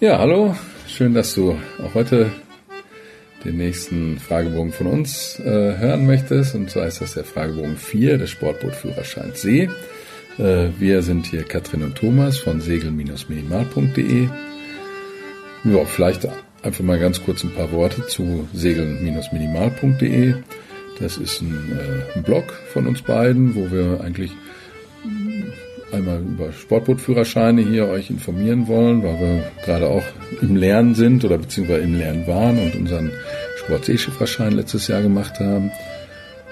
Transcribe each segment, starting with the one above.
Ja, hallo. Schön, dass du auch heute den nächsten Fragebogen von uns äh, hören möchtest. Und zwar ist das der Fragebogen 4 des Sportbootführerscheins See. Äh, wir sind hier Katrin und Thomas von segel-minimal.de. Ja, vielleicht einfach mal ganz kurz ein paar Worte zu segeln-minimal.de. Das ist ein, äh, ein Blog von uns beiden, wo wir eigentlich einmal über Sportbootführerscheine hier euch informieren wollen, weil wir gerade auch im Lernen sind oder beziehungsweise im Lernen waren und unseren Sportseeschifferschein letztes Jahr gemacht haben.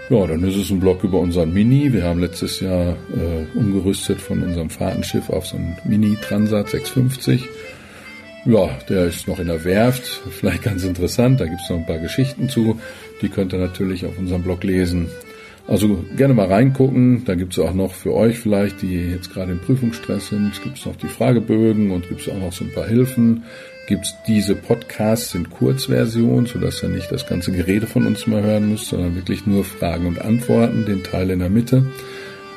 Ja, dann ist es ein Blog über unseren Mini. Wir haben letztes Jahr äh, umgerüstet von unserem Fahrtenschiff auf so ein Mini Transat 650. Ja, der ist noch in der Werft. Vielleicht ganz interessant. Da gibt's noch ein paar Geschichten zu. Die könnt ihr natürlich auf unserem Blog lesen. Also gerne mal reingucken. Da gibt's auch noch für euch vielleicht, die jetzt gerade im Prüfungsstress sind, gibt's noch die Fragebögen und gibt's auch noch so ein paar Hilfen. Gibt's diese Podcasts in Kurzversion, sodass ihr nicht das ganze Gerede von uns mal hören müsst, sondern wirklich nur Fragen und Antworten, den Teil in der Mitte,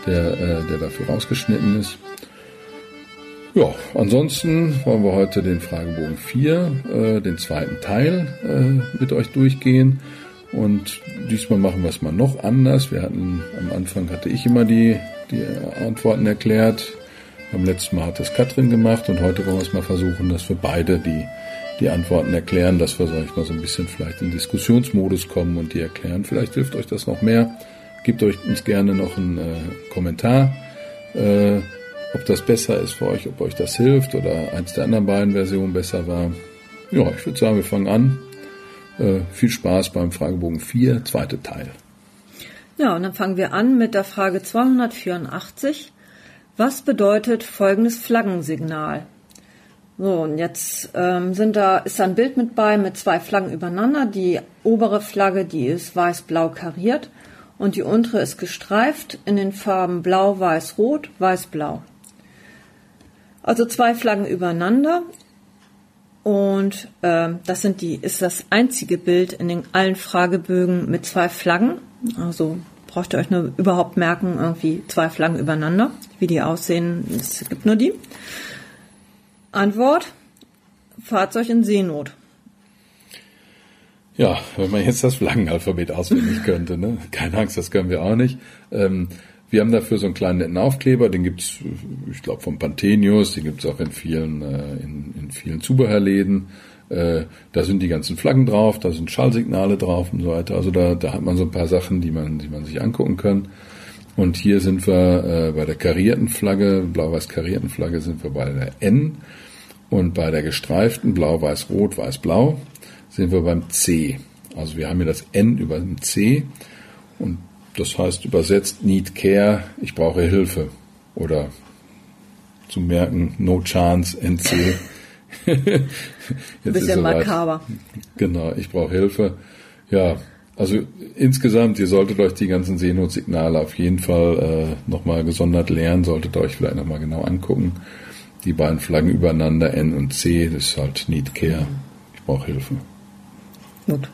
der, äh, der dafür rausgeschnitten ist. Ja, ansonsten wollen wir heute den Fragebogen 4, äh, den zweiten Teil äh, mit euch durchgehen. Und diesmal machen wir es mal noch anders. Wir hatten, am Anfang hatte ich immer die, die Antworten erklärt. Beim letzten Mal hat das Katrin gemacht und heute wollen wir es mal versuchen, dass wir beide die, die Antworten erklären, dass wir, sag ich mal, so ein bisschen vielleicht in Diskussionsmodus kommen und die erklären. Vielleicht hilft euch das noch mehr. Gebt euch uns gerne noch einen äh, Kommentar, äh, ob das besser ist für euch, ob euch das hilft oder eins der anderen beiden Versionen besser war. Ja, ich würde sagen, wir fangen an. Äh, viel Spaß beim Fragebogen 4, zweite Teil. Ja, und dann fangen wir an mit der Frage 284. Was bedeutet folgendes Flaggensignal? So, und jetzt ähm, sind da, ist da ein Bild mit bei mit zwei Flaggen übereinander. Die obere Flagge, die ist weiß-blau kariert und die untere ist gestreift in den Farben blau, weiß, rot, weiß, blau. Also zwei Flaggen übereinander und ähm, das sind die, ist das einzige Bild in den allen Fragebögen mit zwei Flaggen. Also braucht ihr euch nur überhaupt merken, irgendwie zwei Flaggen übereinander. Wie die aussehen, es gibt nur die. Antwort: Fahrzeug in Seenot. Ja, wenn man jetzt das Flaggenalphabet auswendig könnte, ne? Keine Angst, das können wir auch nicht. Ähm, wir haben dafür so einen kleinen netten Aufkleber, den gibt's, ich glaube, vom Panthenius, den gibt's auch in vielen, äh, in, in vielen Zubehörläden. Äh, da sind die ganzen Flaggen drauf, da sind Schallsignale drauf und so weiter. Also da, da hat man so ein paar Sachen, die man, die man sich angucken kann. Und hier sind wir äh, bei der karierten Flagge, blau-weiß karierten Flagge sind wir bei der N. Und bei der gestreiften blau-weiß-rot, weiß-blau sind wir beim C. Also wir haben hier das N über dem C. Und das heißt übersetzt Need Care, ich brauche Hilfe. Oder zu merken, No Chance, NC. Jetzt Bisschen makaber. Genau, ich brauche Hilfe. Ja, also insgesamt, ihr solltet euch die ganzen Seenotsignale auf jeden Fall äh, nochmal gesondert lernen, solltet euch vielleicht nochmal genau angucken. Die beiden Flaggen übereinander, N und C, das ist halt Need Care. Ich brauche Hilfe. Gut.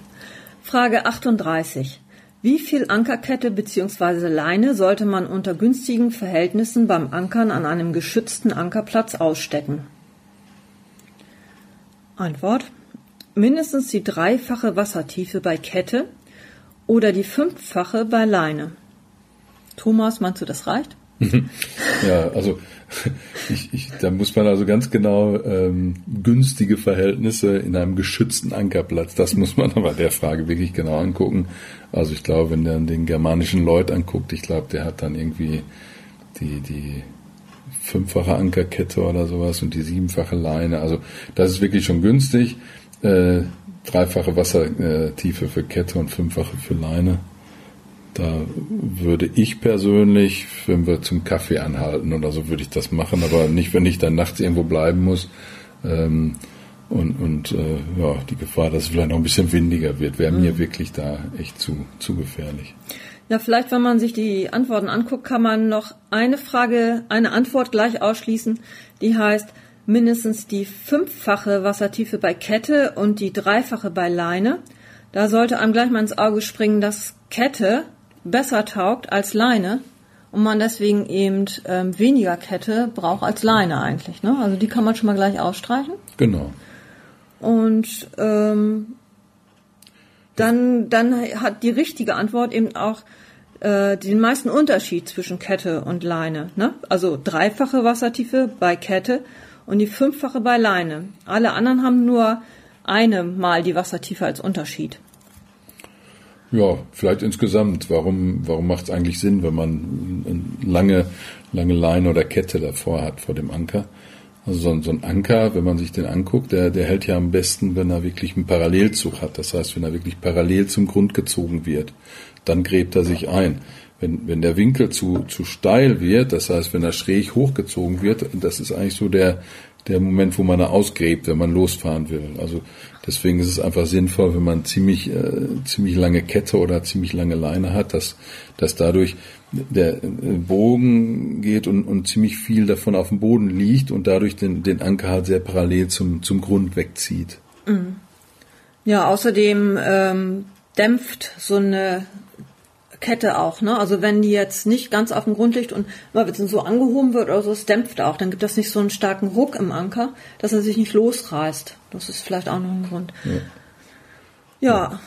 Frage 38. Wie viel Ankerkette bzw. Leine sollte man unter günstigen Verhältnissen beim Ankern an einem geschützten Ankerplatz ausstecken? Antwort. Mindestens die dreifache Wassertiefe bei Kette oder die fünffache bei Leine. Thomas, meinst du, das reicht? Ja, also ich, ich, da muss man also ganz genau ähm, günstige Verhältnisse in einem geschützten Ankerplatz, das muss man aber der Frage wirklich genau angucken. Also ich glaube, wenn der den germanischen Lloyd anguckt, ich glaube, der hat dann irgendwie die, die fünffache Ankerkette oder sowas und die siebenfache Leine. Also das ist wirklich schon günstig. Äh, dreifache Wassertiefe für Kette und fünffache für Leine. Da würde ich persönlich, wenn wir zum Kaffee anhalten oder so, würde ich das machen, aber nicht, wenn ich dann nachts irgendwo bleiben muss. Ähm, und, und äh, ja, die Gefahr, dass es vielleicht noch ein bisschen windiger wird, wäre mhm. mir wirklich da echt zu, zu gefährlich. Ja, vielleicht, wenn man sich die Antworten anguckt, kann man noch eine Frage, eine Antwort gleich ausschließen, die heißt mindestens die fünffache Wassertiefe bei Kette und die dreifache bei Leine. Da sollte einem gleich mal ins Auge springen, dass Kette besser taugt als Leine und man deswegen eben ähm, weniger Kette braucht als Leine eigentlich. Ne? Also die kann man schon mal gleich ausstreichen. Genau. Und ähm, dann, dann hat die richtige Antwort eben auch äh, den meisten Unterschied zwischen Kette und Leine. Ne? Also dreifache Wassertiefe bei Kette und die fünffache bei Leine. Alle anderen haben nur eine Mal die Wassertiefe als Unterschied. Ja, vielleicht insgesamt. Warum, warum macht es eigentlich Sinn, wenn man eine lange, lange Leine oder Kette davor hat vor dem Anker? Also so ein, so ein Anker, wenn man sich den anguckt, der, der hält ja am besten, wenn er wirklich einen Parallelzug hat. Das heißt, wenn er wirklich parallel zum Grund gezogen wird, dann gräbt er sich ein. Wenn, wenn der Winkel zu, zu steil wird, das heißt, wenn er schräg hochgezogen wird, das ist eigentlich so der, der Moment, wo man da ausgräbt, wenn man losfahren will. Also deswegen ist es einfach sinnvoll, wenn man ziemlich äh, ziemlich lange Kette oder ziemlich lange Leine hat, dass dass dadurch der äh, Bogen geht und, und ziemlich viel davon auf dem Boden liegt und dadurch den, den Anker halt sehr parallel zum, zum Grund wegzieht. Mhm. Ja, außerdem ähm, dämpft so eine Kette auch, ne? Also wenn die jetzt nicht ganz auf dem Grund liegt und mal so angehoben wird oder so, es dämpft auch, dann gibt das nicht so einen starken Ruck im Anker, dass er sich nicht losreißt. Das ist vielleicht auch noch ein Grund. Ja. ja.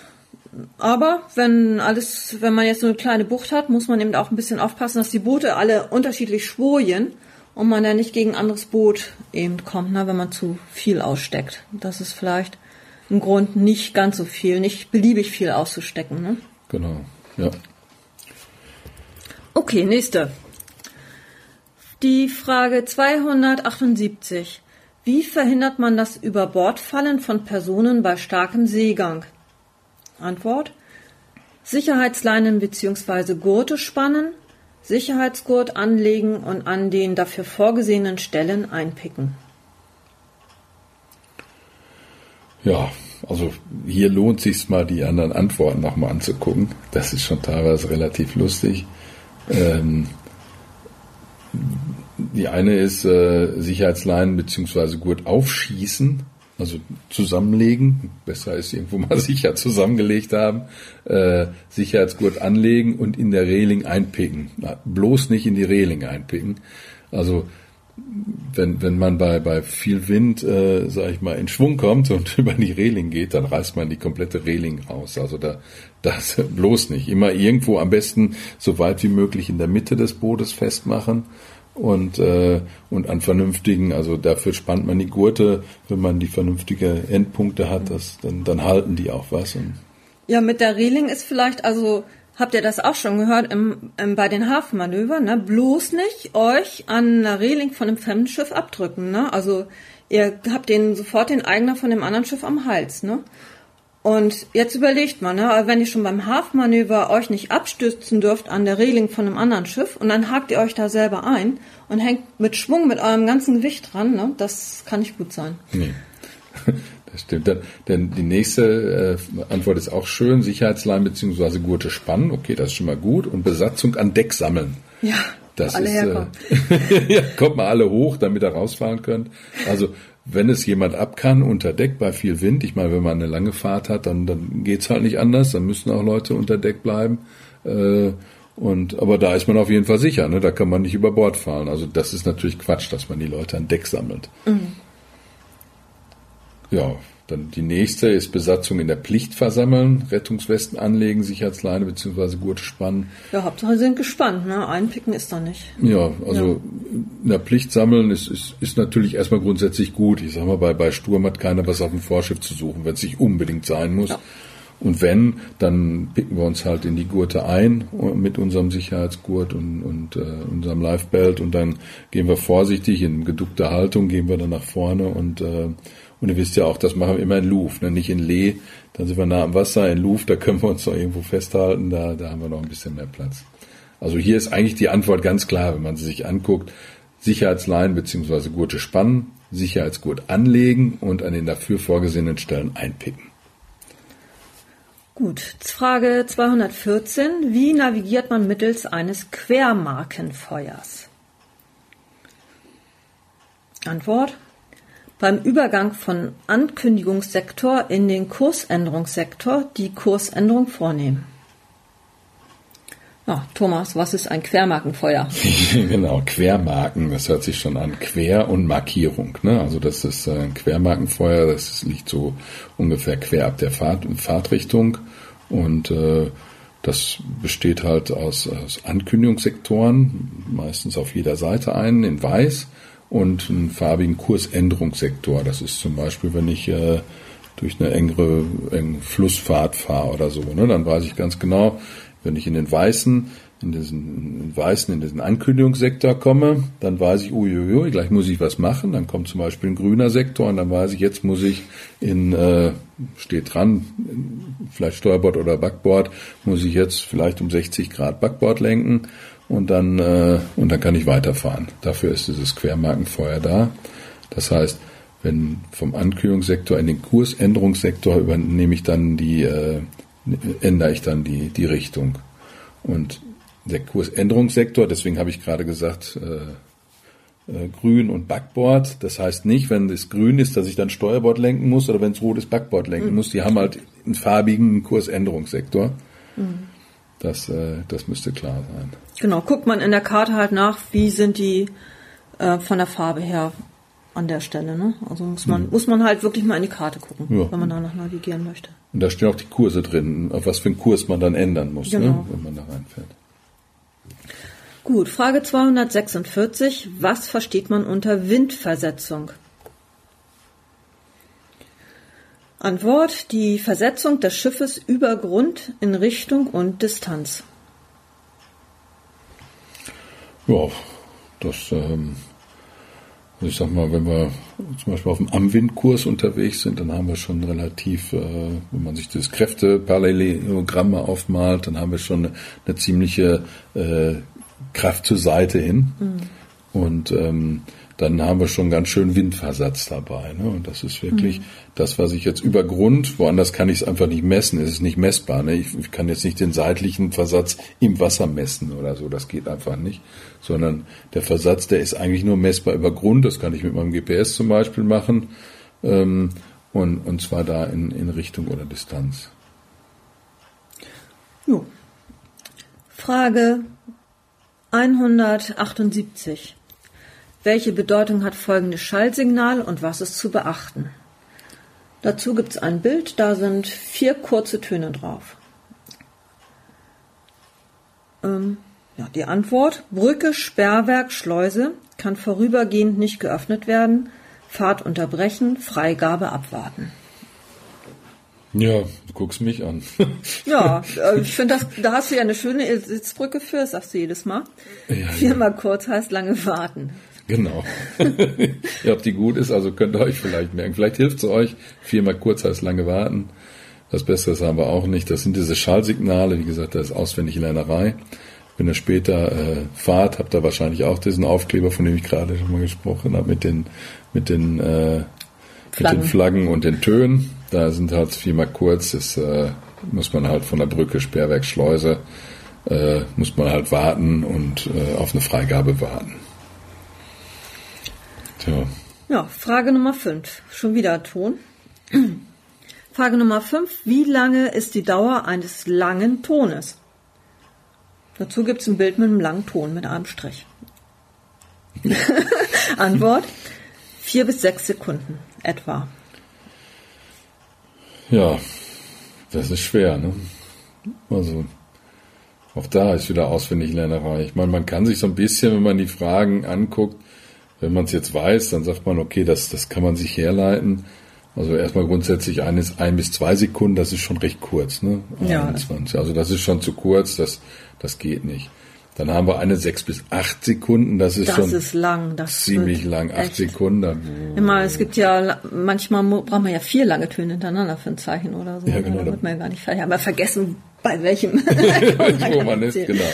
Aber wenn alles, wenn man jetzt so eine kleine Bucht hat, muss man eben auch ein bisschen aufpassen, dass die Boote alle unterschiedlich schwojen und man ja nicht gegen ein anderes Boot eben kommt, ne, wenn man zu viel aussteckt. Das ist vielleicht ein Grund, nicht ganz so viel, nicht beliebig viel auszustecken. Ne? Genau, ja. Okay, nächste. Die Frage 278. Wie verhindert man das Überbordfallen von Personen bei starkem Seegang? Antwort. Sicherheitsleinen bzw. Gurte spannen, Sicherheitsgurt anlegen und an den dafür vorgesehenen Stellen einpicken. Ja, also hier lohnt sich mal die anderen Antworten nochmal anzugucken. Das ist schon teilweise relativ lustig. Ähm, die eine ist äh, Sicherheitsleinen beziehungsweise Gurt aufschießen, also zusammenlegen. Besser ist irgendwo mal sicher zusammengelegt haben. Äh, Sicherheitsgurt anlegen und in der Reling einpicken. Na, bloß nicht in die Reling einpicken. Also wenn, wenn man bei, bei viel Wind, äh, sag ich mal, in Schwung kommt und über die Reling geht, dann reißt man die komplette Reling raus. Also da, das bloß nicht. Immer irgendwo am besten so weit wie möglich in der Mitte des Bootes festmachen und, äh, und an vernünftigen, also dafür spannt man die Gurte, wenn man die vernünftige Endpunkte hat, das, dann, dann halten die auch was. Ja, mit der Reling ist vielleicht, also habt ihr das auch schon gehört im, im, bei den Hafenmanövern, ne? Bloß nicht euch an einer Reling von einem fremden Schiff abdrücken, ne? Also ihr habt den sofort den Eigner von dem anderen Schiff am Hals, ne? Und jetzt überlegt man, ne, wenn ihr schon beim Hafenmanöver euch nicht abstützen dürft an der Reling von einem anderen Schiff und dann hakt ihr euch da selber ein und hängt mit Schwung mit eurem ganzen Gewicht dran, ne, das kann nicht gut sein. Nee. Das stimmt. Denn die nächste äh, Antwort ist auch schön. Sicherheitslein bzw. Gurte spannen. Okay, das ist schon mal gut. Und Besatzung an Deck sammeln. Ja. Das alle ist, herkommen. Äh, ja, kommt mal alle hoch, damit ihr rausfahren könnt. Also wenn es jemand ab kann unter Deck bei viel Wind, ich meine, wenn man eine lange Fahrt hat, dann, dann geht's halt nicht anders, dann müssen auch Leute unter Deck bleiben. Äh, und aber da ist man auf jeden Fall sicher, ne? Da kann man nicht über Bord fahren. Also das ist natürlich Quatsch, dass man die Leute an Deck sammelt. Mhm. Ja, dann die nächste ist Besatzung in der Pflicht versammeln, Rettungswesten anlegen, Sicherheitsleine bzw. Gurte spannen. Ja, Hauptsache sie sind gespannt, ne? Einpicken ist da nicht. Ja, also ja. in der Pflicht sammeln ist, ist, ist natürlich erstmal grundsätzlich gut. Ich sag mal, bei, bei Sturm hat keiner was auf dem Vorschiff zu suchen, wenn es nicht unbedingt sein muss. Ja. Und wenn, dann picken wir uns halt in die Gurte ein mit unserem Sicherheitsgurt und, und äh, unserem Lifebelt und dann gehen wir vorsichtig in geduckter Haltung, gehen wir dann nach vorne und äh, und ihr wisst ja auch, das machen wir immer in Louvre, ne? nicht in Lee. Dann sind wir nah am Wasser. In Louvre, da können wir uns noch irgendwo festhalten. Da, da haben wir noch ein bisschen mehr Platz. Also hier ist eigentlich die Antwort ganz klar, wenn man sie sich anguckt. Sicherheitsleinen bzw. Gurte spannen, Sicherheitsgurt anlegen und an den dafür vorgesehenen Stellen einpicken. Gut, Frage 214. Wie navigiert man mittels eines Quermarkenfeuers? Antwort beim Übergang von Ankündigungssektor in den Kursänderungssektor die Kursänderung vornehmen. Ja, Thomas, was ist ein Quermarkenfeuer? genau, Quermarken, das hört sich schon an. Quer- und Markierung. Ne? Also das ist ein Quermarkenfeuer, das liegt so ungefähr quer ab der Fahrt, Fahrtrichtung. Und äh, das besteht halt aus, aus Ankündigungssektoren, meistens auf jeder Seite einen in weiß und einen farbigen Kursänderungssektor. Das ist zum Beispiel, wenn ich äh, durch eine engere, enge Flussfahrt fahre oder so, ne, dann weiß ich ganz genau, wenn ich in den weißen, in diesen in weißen, in diesen Ankündigungssektor komme, dann weiß ich, uiuiui, gleich muss ich was machen. Dann kommt zum Beispiel ein grüner Sektor und dann weiß ich, jetzt muss ich in, äh, steht dran, vielleicht Steuerbord oder Backbord, muss ich jetzt vielleicht um 60 Grad Backbord lenken und dann, äh, und dann kann ich weiterfahren. Dafür ist dieses Quermarkenfeuer da. Das heißt, wenn vom Ankündigungssektor in den Kursänderungssektor übernehme ich dann die, äh, ändere ich dann die, die Richtung. Und der Kursänderungssektor, deswegen habe ich gerade gesagt, äh, äh, grün und Backbord. Das heißt nicht, wenn es grün ist, dass ich dann Steuerbord lenken muss oder wenn es rot ist, Backbord lenken mhm. muss. Die haben halt einen farbigen Kursänderungssektor. Mhm. Das, äh, das müsste klar sein. Genau, guckt man in der Karte halt nach, wie sind die äh, von der Farbe her an der Stelle. Ne? Also muss man, mhm. muss man halt wirklich mal in die Karte gucken, ja. wenn man danach navigieren möchte. Und da stehen auch die Kurse drin, auf was für einen Kurs man dann ändern muss, ne, genau. ne, wenn man da reinfährt. Gut, Frage 246. Was versteht man unter Windversetzung? Antwort, die Versetzung des Schiffes über Grund in Richtung und Distanz. Ja, das ähm, also ich sag mal, wenn wir zum Beispiel auf dem Amwindkurs unterwegs sind, dann haben wir schon relativ, äh, wenn man sich das Kräfteparallelogramm mal aufmalt, dann haben wir schon eine, eine ziemliche äh, Kraft zur Seite hin. Mhm. Und ähm, dann haben wir schon ganz schön Windversatz dabei. Ne? Und das ist wirklich mhm. das, was ich jetzt über Grund, woanders kann ich es einfach nicht messen, es ist nicht messbar. Ne? Ich, ich, kann jetzt nicht den seitlichen Versatz im Wasser messen oder so, das geht einfach nicht. Sondern der Versatz, der ist eigentlich nur messbar über Grund, das kann ich mit meinem GPS zum Beispiel machen. Ähm, und, und zwar da in, in Richtung oder Distanz. Jo. Frage 178. Welche Bedeutung hat folgendes Schallsignal und was ist zu beachten? Dazu gibt es ein Bild, da sind vier kurze Töne drauf. Ähm, ja, die Antwort, Brücke, Sperrwerk, Schleuse kann vorübergehend nicht geöffnet werden, Fahrt unterbrechen, Freigabe abwarten. Ja, du guckst mich an. ja, äh, ich finde, da hast du ja eine schöne Sitzbrücke für, das sagst du jedes Mal. Ja, Viermal ja. kurz heißt lange warten. Genau. ja, ob die gut ist, also könnt ihr euch vielleicht merken. Vielleicht hilft es euch. Viermal kurz heißt lange warten. Das Besseres haben wir auch nicht. Das sind diese Schallsignale. Wie gesagt, das ist auswendig Lernerei. Wenn ihr später äh, fahrt, habt ihr wahrscheinlich auch diesen Aufkleber, von dem ich gerade schon mal gesprochen habe, mit den, mit den, äh, mit den Flaggen und den Tönen. Da sind halt viermal kurz. Das äh, muss man halt von der Brücke, Sperrwerk, Schleuse, äh, muss man halt warten und äh, auf eine Freigabe warten. Tja. Ja, Frage Nummer 5. Schon wieder Ton. Frage Nummer 5. Wie lange ist die Dauer eines langen Tones? Dazu gibt es ein Bild mit einem langen Ton mit einem Strich. Antwort. Vier bis sechs Sekunden etwa. Ja, das ist schwer, ne? Also, auch da ist wieder Auswendiglernerei. Ich meine, man kann sich so ein bisschen, wenn man die Fragen anguckt, wenn man es jetzt weiß, dann sagt man, okay, das, das kann man sich herleiten. Also erstmal grundsätzlich eines, ein bis zwei Sekunden, das ist schon recht kurz, ne? Ja. 21. Also das ist schon zu kurz, das, das geht nicht. Dann haben wir eine sechs bis acht Sekunden, das ist das schon ist lang, das ziemlich lang, acht echt. Sekunden. Immer, es gibt ja, manchmal braucht man ja vier lange Töne hintereinander für ein Zeichen oder so. Ja, genau. Da wird man ja gar nicht fertig. Aber vergessen, bei welchem. Wo man ist, genau.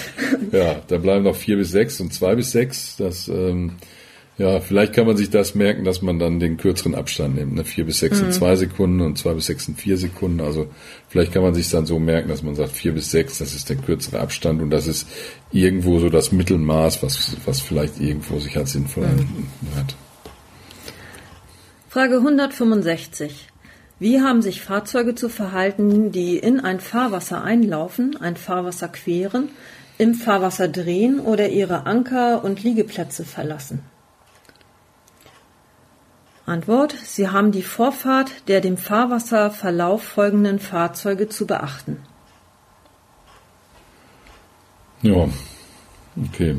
Ja, da bleiben noch vier bis sechs und zwei bis sechs. Das, ähm, ja, vielleicht kann man sich das merken, dass man dann den kürzeren Abstand nimmt. Ne? Vier bis sechs mhm. in zwei Sekunden und zwei bis sechs in vier Sekunden. Also vielleicht kann man sich dann so merken, dass man sagt, vier bis sechs, das ist der kürzere Abstand und das ist irgendwo so das Mittelmaß, was, was vielleicht irgendwo sich als sinnvoll mhm. hat. Frage 165. Wie haben sich Fahrzeuge zu verhalten, die in ein Fahrwasser einlaufen, ein Fahrwasser queren, im Fahrwasser drehen oder ihre Anker- und Liegeplätze verlassen? Antwort. Sie haben die Vorfahrt der dem Fahrwasserverlauf folgenden Fahrzeuge zu beachten. Ja, okay.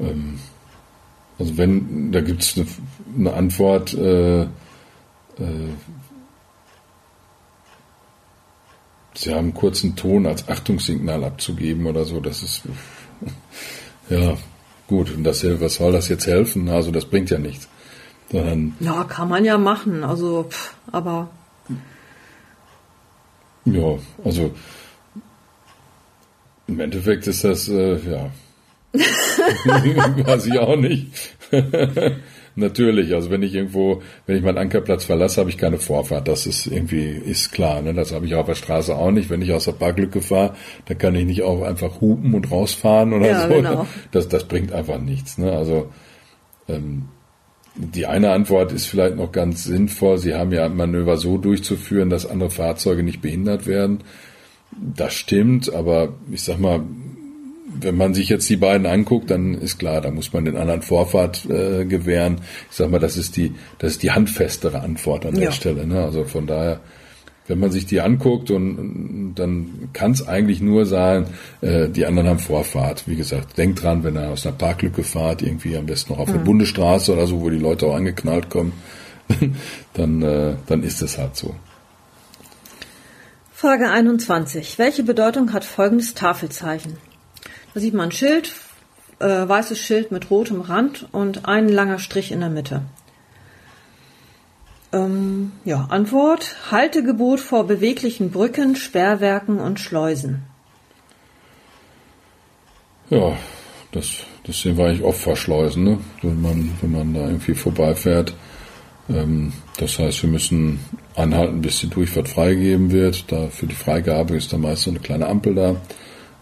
Ähm, also wenn, da gibt es eine, eine, Antwort, äh, äh, Sie haben kurzen Ton als Achtungssignal abzugeben oder so, das ist, ja, gut, und das, was soll das jetzt helfen? Also das bringt ja nichts. Sondern, ja, kann man ja machen, also, aber. Ja, also im Endeffekt ist das, äh, ja, weiß ich auch nicht. Natürlich, also wenn ich irgendwo, wenn ich meinen Ankerplatz verlasse, habe ich keine Vorfahrt. Das ist irgendwie, ist klar. Ne? Das habe ich auf der Straße auch nicht. Wenn ich aus der Parklücke fahre, dann kann ich nicht auch einfach hupen und rausfahren oder ja, so. Genau. Das, das bringt einfach nichts. Ne? Also ähm, die eine Antwort ist vielleicht noch ganz sinnvoll. Sie haben ja Manöver so durchzuführen, dass andere Fahrzeuge nicht behindert werden. Das stimmt, aber ich sag mal, wenn man sich jetzt die beiden anguckt, dann ist klar, da muss man den anderen Vorfahrt äh, gewähren. Ich sag mal, das ist die, das ist die handfestere Antwort an der ja. Stelle. Ne? Also von daher, wenn man sich die anguckt und, und dann kann es eigentlich nur sein, äh, die anderen haben Vorfahrt. Wie gesagt, denkt dran, wenn er aus einer Parklücke fahrt, irgendwie am besten noch auf mhm. eine Bundesstraße oder so, wo die Leute auch angeknallt kommen, dann, äh, dann ist es halt so. Frage 21. Welche Bedeutung hat folgendes Tafelzeichen? Da sieht man ein Schild, äh, weißes Schild mit rotem Rand und ein langer Strich in der Mitte. Ähm, ja, Antwort. Haltegebot vor beweglichen Brücken, Sperrwerken und Schleusen. Ja, das, das sehen wir eigentlich oft vor Schleusen, ne? wenn, man, wenn man da irgendwie vorbeifährt. Ähm, das heißt, wir müssen anhalten, bis die Durchfahrt freigegeben wird. Da für die Freigabe ist da meist so eine kleine Ampel da,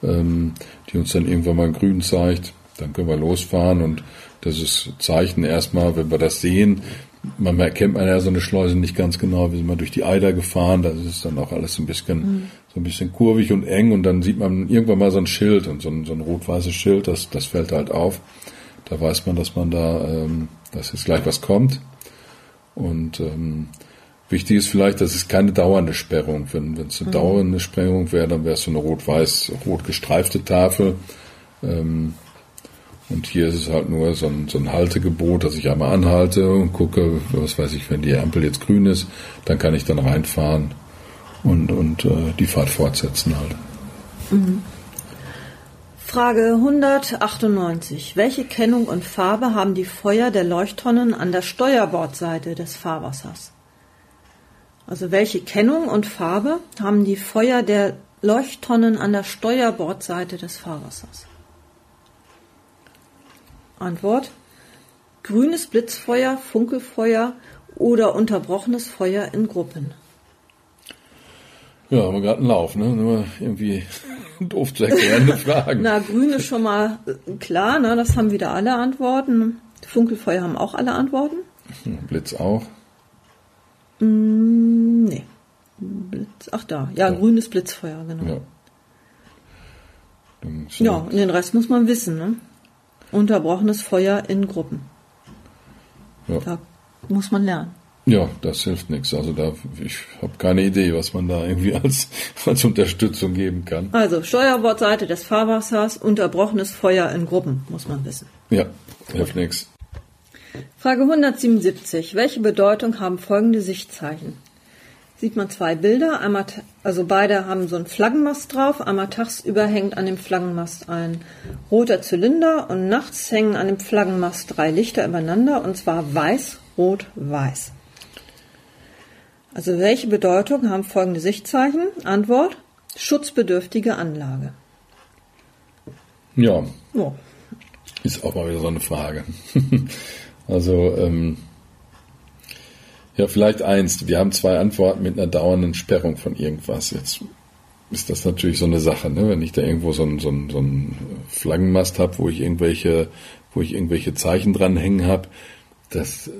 ähm, die uns dann irgendwann mal grün zeigt. Dann können wir losfahren und das ist Zeichen erstmal, wenn wir das sehen. Man erkennt man ja so eine Schleuse nicht ganz genau. Wir sind mal durch die Eider gefahren, da ist es dann auch alles ein bisschen, mhm. so ein bisschen kurvig und eng und dann sieht man irgendwann mal so ein Schild und so ein, so ein rot-weißes Schild, das, das fällt halt auf. Da weiß man, dass man da, ähm, dass jetzt gleich was kommt. Und ähm, wichtig ist vielleicht, das ist keine dauernde Sperrung. Wenn es eine mhm. dauernde Sperrung wäre, dann wäre es so eine rot-weiß, rot gestreifte Tafel. Ähm, und hier ist es halt nur so ein, so ein Haltegebot, dass ich einmal anhalte und gucke, was weiß ich, wenn die Ampel jetzt grün ist, dann kann ich dann reinfahren und, und äh, die Fahrt fortsetzen halt. Mhm. Frage 198. Welche Kennung und Farbe haben die Feuer der Leuchttonnen an der Steuerbordseite des Fahrwassers? Also welche Kennung und Farbe haben die Feuer der Leuchttonnen an der Steuerbordseite des Fahrwassers? Antwort. Grünes Blitzfeuer, Funkelfeuer oder unterbrochenes Feuer in Gruppen. Ja, haben wir gerade einen Lauf, ne? Nur irgendwie doof zu erklärende Fragen. Na, grün ist schon mal äh, klar, ne? Das haben wieder alle Antworten. Funkelfeuer haben auch alle Antworten. Blitz auch. Mm, nee. Blitz, ach da, ja, ja. grünes Blitzfeuer, genau. Ja. ja, und den Rest muss man wissen, ne? Unterbrochenes Feuer in Gruppen. Ja. Da muss man lernen. Ja, das hilft nichts. Also da, ich habe keine Idee, was man da irgendwie als, als Unterstützung geben kann. Also Steuerbordseite des Fahrwassers, unterbrochenes Feuer in Gruppen, muss man wissen. Ja, hilft nichts. Frage 177. Welche Bedeutung haben folgende Sichtzeichen? Sieht man zwei Bilder, einmal, also beide haben so einen Flaggenmast drauf, einmal tagsüber hängt an dem Flaggenmast ein roter Zylinder und nachts hängen an dem Flaggenmast drei Lichter übereinander und zwar weiß, rot, weiß. Also welche Bedeutung haben folgende Sichtzeichen? Antwort: Schutzbedürftige Anlage. Ja. Oh. Ist auch mal wieder so eine Frage. also, ähm, ja, vielleicht eins. Wir haben zwei Antworten mit einer dauernden Sperrung von irgendwas. Jetzt ist das natürlich so eine Sache, ne? wenn ich da irgendwo so einen so einen, so einen Flaggenmast habe, wo ich irgendwelche, wo ich irgendwelche Zeichen dranhängen habe, das,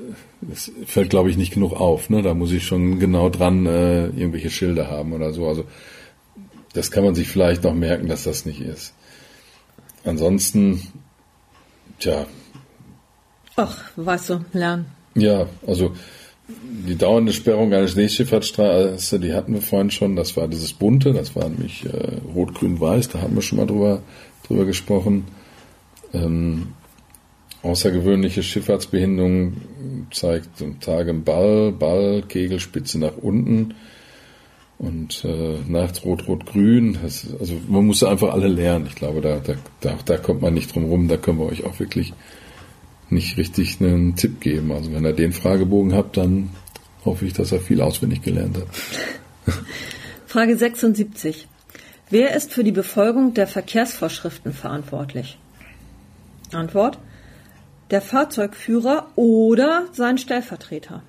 das fällt, glaube ich, nicht genug auf. Ne? Da muss ich schon genau dran äh, irgendwelche Schilder haben oder so. Also das kann man sich vielleicht noch merken, dass das nicht ist. ansonsten, tja. Ach, weißt du, lernen. Ja, also die dauernde Sperrung einer Schneeschifffahrtsstraße, die hatten wir vorhin schon. Das war dieses bunte, das war nämlich äh, rot, grün, weiß. Da hatten wir schon mal drüber, drüber gesprochen. Ähm, außergewöhnliche Schifffahrtsbehinderung zeigt am Tag im Ball, Ball, Kegelspitze nach unten und äh, nachts rot, rot, grün. Das, also man muss einfach alle lernen. Ich glaube, da, da, da, da kommt man nicht drum rum. Da können wir euch auch wirklich nicht richtig einen Tipp geben. Also wenn ihr den Fragebogen habt, dann hoffe ich, dass er viel auswendig gelernt hat. Frage 76. Wer ist für die Befolgung der Verkehrsvorschriften verantwortlich? Antwort. Der Fahrzeugführer oder sein Stellvertreter.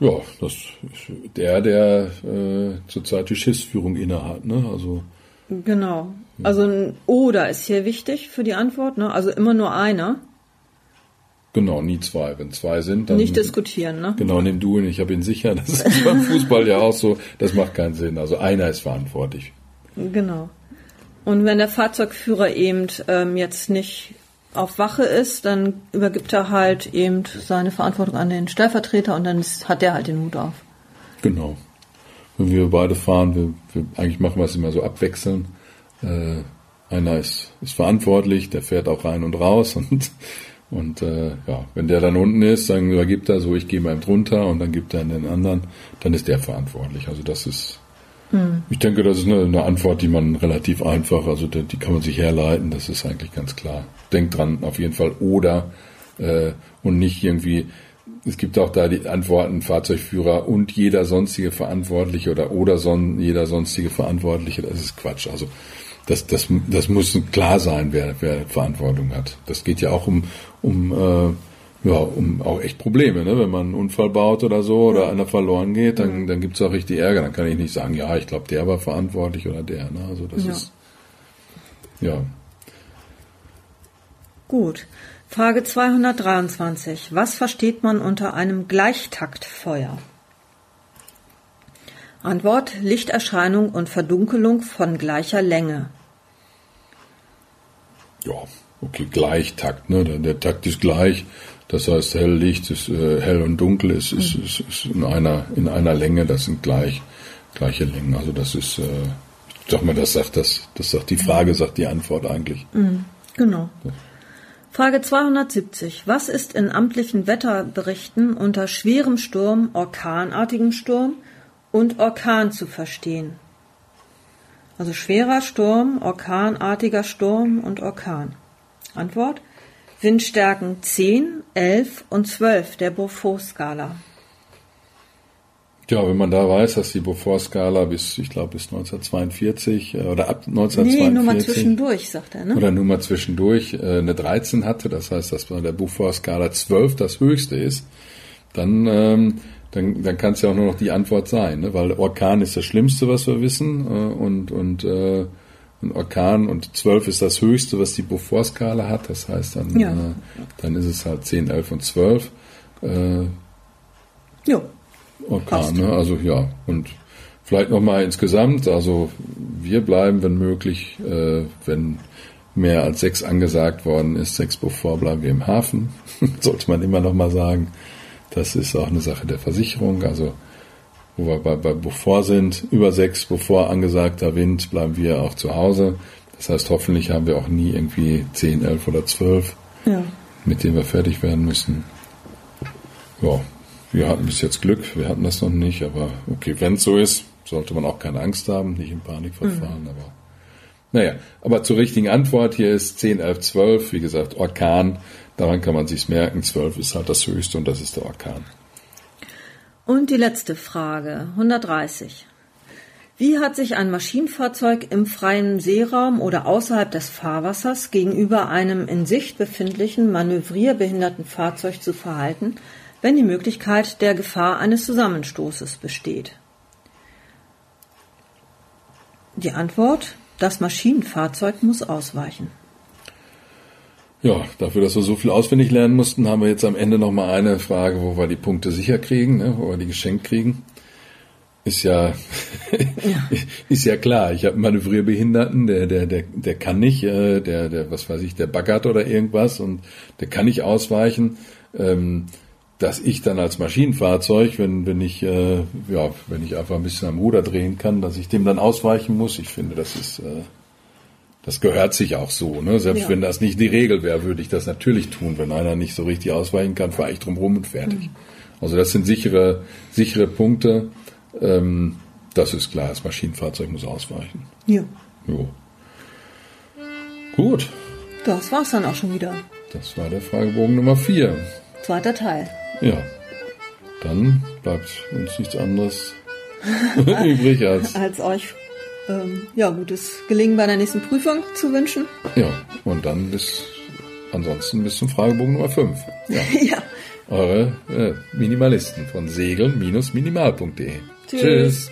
Ja, das ist der, der äh, zurzeit die Schiffsführung innehat. Ne? Also Genau. Also ein oder ist hier wichtig für die Antwort. Ne? Also immer nur einer. Genau, nie zwei. Wenn zwei sind, dann. Nicht diskutieren, ne? Genau, nimm du ihn, ich habe ihn sicher. Das ist beim Fußball ja auch so. Das macht keinen Sinn. Also einer ist verantwortlich. Genau. Und wenn der Fahrzeugführer eben ähm, jetzt nicht auf Wache ist, dann übergibt er halt eben seine Verantwortung an den Stellvertreter und dann ist, hat der halt den Hut auf. Genau. Wenn wir beide fahren, wir, wir eigentlich machen wir es immer so abwechseln. Äh, einer ist, ist verantwortlich, der fährt auch rein und raus und und äh, ja, wenn der dann unten ist, dann übergibt er so, ich gehe mal drunter und dann gibt er an den anderen, dann ist der verantwortlich. Also das ist, hm. ich denke, das ist eine, eine, Antwort, die man relativ einfach, also die, die, kann man sich herleiten, das ist eigentlich ganz klar. Denkt dran, auf jeden Fall oder äh, und nicht irgendwie, es gibt auch da die Antworten Fahrzeugführer und jeder sonstige Verantwortliche oder oder son, jeder sonstige Verantwortliche, das ist Quatsch. Also das, das, das muss klar sein, wer, wer Verantwortung hat. Das geht ja auch um, um, äh, ja, um auch echt Probleme. Ne? Wenn man einen Unfall baut oder so oder einer verloren geht, dann, mhm. dann gibt's auch richtig Ärger. Dann kann ich nicht sagen, ja, ich glaube, der war verantwortlich oder der. Ne? Also das ja. ist ja. Gut. Frage 223. Was versteht man unter einem Gleichtaktfeuer? Antwort Lichterscheinung und Verdunkelung von gleicher Länge. Ja, okay, Gleichtakt, ne? Der, der Takt ist gleich. Das heißt, hell Licht ist äh, hell und dunkel ist, ist, ist, ist, in einer in einer Länge. Das sind gleich gleiche Längen. Also das ist, äh, ich sag mal, das sagt das, das sagt die Frage, sagt die Antwort eigentlich. Mhm, genau. Ja. Frage 270. Was ist in amtlichen Wetterberichten unter schwerem Sturm, orkanartigem Sturm und Orkan zu verstehen. Also schwerer Sturm, orkanartiger Sturm und Orkan. Antwort Windstärken 10, 11 und 12 der Beaufort-Skala. Ja, wenn man da weiß, dass die Beaufort-Skala bis, ich glaube, bis 1942 äh, oder ab 1942. Nee, nur mal zwischendurch, sagt er, ne? Oder nur mal zwischendurch äh, eine 13 hatte, das heißt, dass bei der Beaufort-Skala 12 das höchste ist, dann ähm, dann, dann kann es ja auch nur noch die Antwort sein, ne? weil Orkan ist das Schlimmste, was wir wissen äh, und, und äh, ein Orkan und 12 ist das Höchste, was die Beaufort-Skala hat, das heißt, dann, ja. äh, dann ist es halt 10, 11 und 12. Äh, jo. Orkan, ne? also ja, und vielleicht nochmal insgesamt, also wir bleiben, wenn möglich, äh, wenn mehr als sechs angesagt worden ist, sechs Beaufort bleiben wir im Hafen, sollte man immer nochmal sagen. Das ist auch eine Sache der Versicherung. Also wo wir bei, bei Beaufort sind, über sechs bevor angesagter Wind, bleiben wir auch zu Hause. Das heißt, hoffentlich haben wir auch nie irgendwie zehn, elf oder zwölf, ja. mit denen wir fertig werden müssen. Ja, wir hatten bis jetzt Glück, wir hatten das noch nicht, aber okay, wenn es so ist, sollte man auch keine Angst haben, nicht in Panik verfahren, mhm. aber naja, aber zur richtigen Antwort hier ist 10, 11, 12, wie gesagt, Orkan Daran kann man sich merken, 12 ist halt das höchste und das ist der Orkan. Und die letzte Frage, 130. Wie hat sich ein Maschinenfahrzeug im freien Seeraum oder außerhalb des Fahrwassers gegenüber einem in Sicht befindlichen manövrierbehinderten Fahrzeug zu verhalten, wenn die Möglichkeit der Gefahr eines Zusammenstoßes besteht? Die Antwort, das Maschinenfahrzeug muss ausweichen. Ja, dafür, dass wir so viel auswendig lernen mussten, haben wir jetzt am Ende nochmal eine Frage, wo wir die Punkte sicher kriegen, ne, wo wir die geschenkt kriegen. ist ja, ist ja klar. Ich habe einen Manövrierbehinderten, der, der, der, der kann nicht, äh, der, der, was weiß ich, der baggert oder irgendwas und der kann nicht ausweichen. Ähm, dass ich dann als Maschinenfahrzeug, wenn, wenn ich, äh, ja, wenn ich einfach ein bisschen am Ruder drehen kann, dass ich dem dann ausweichen muss. Ich finde, das ist, äh, das gehört sich auch so. Ne? Selbst ja. wenn das nicht die Regel wäre, würde ich das natürlich tun. Wenn einer nicht so richtig ausweichen kann, fahre ich drum rum und fertig. Mhm. Also das sind sichere, sichere Punkte. Ähm, das ist klar, das Maschinenfahrzeug muss ausweichen. Ja. Jo. Gut. Das war's dann auch schon wieder. Das war der Fragebogen Nummer vier. Zweiter Teil. Ja. Dann bleibt uns nichts anderes übrig als. Als euch ähm, ja, gutes Gelingen bei der nächsten Prüfung zu wünschen. Ja, und dann bis ansonsten bis zum Fragebogen Nummer 5. Ja. ja. Eure äh, Minimalisten von segeln-minimal.de. Tschüss. Tschüss.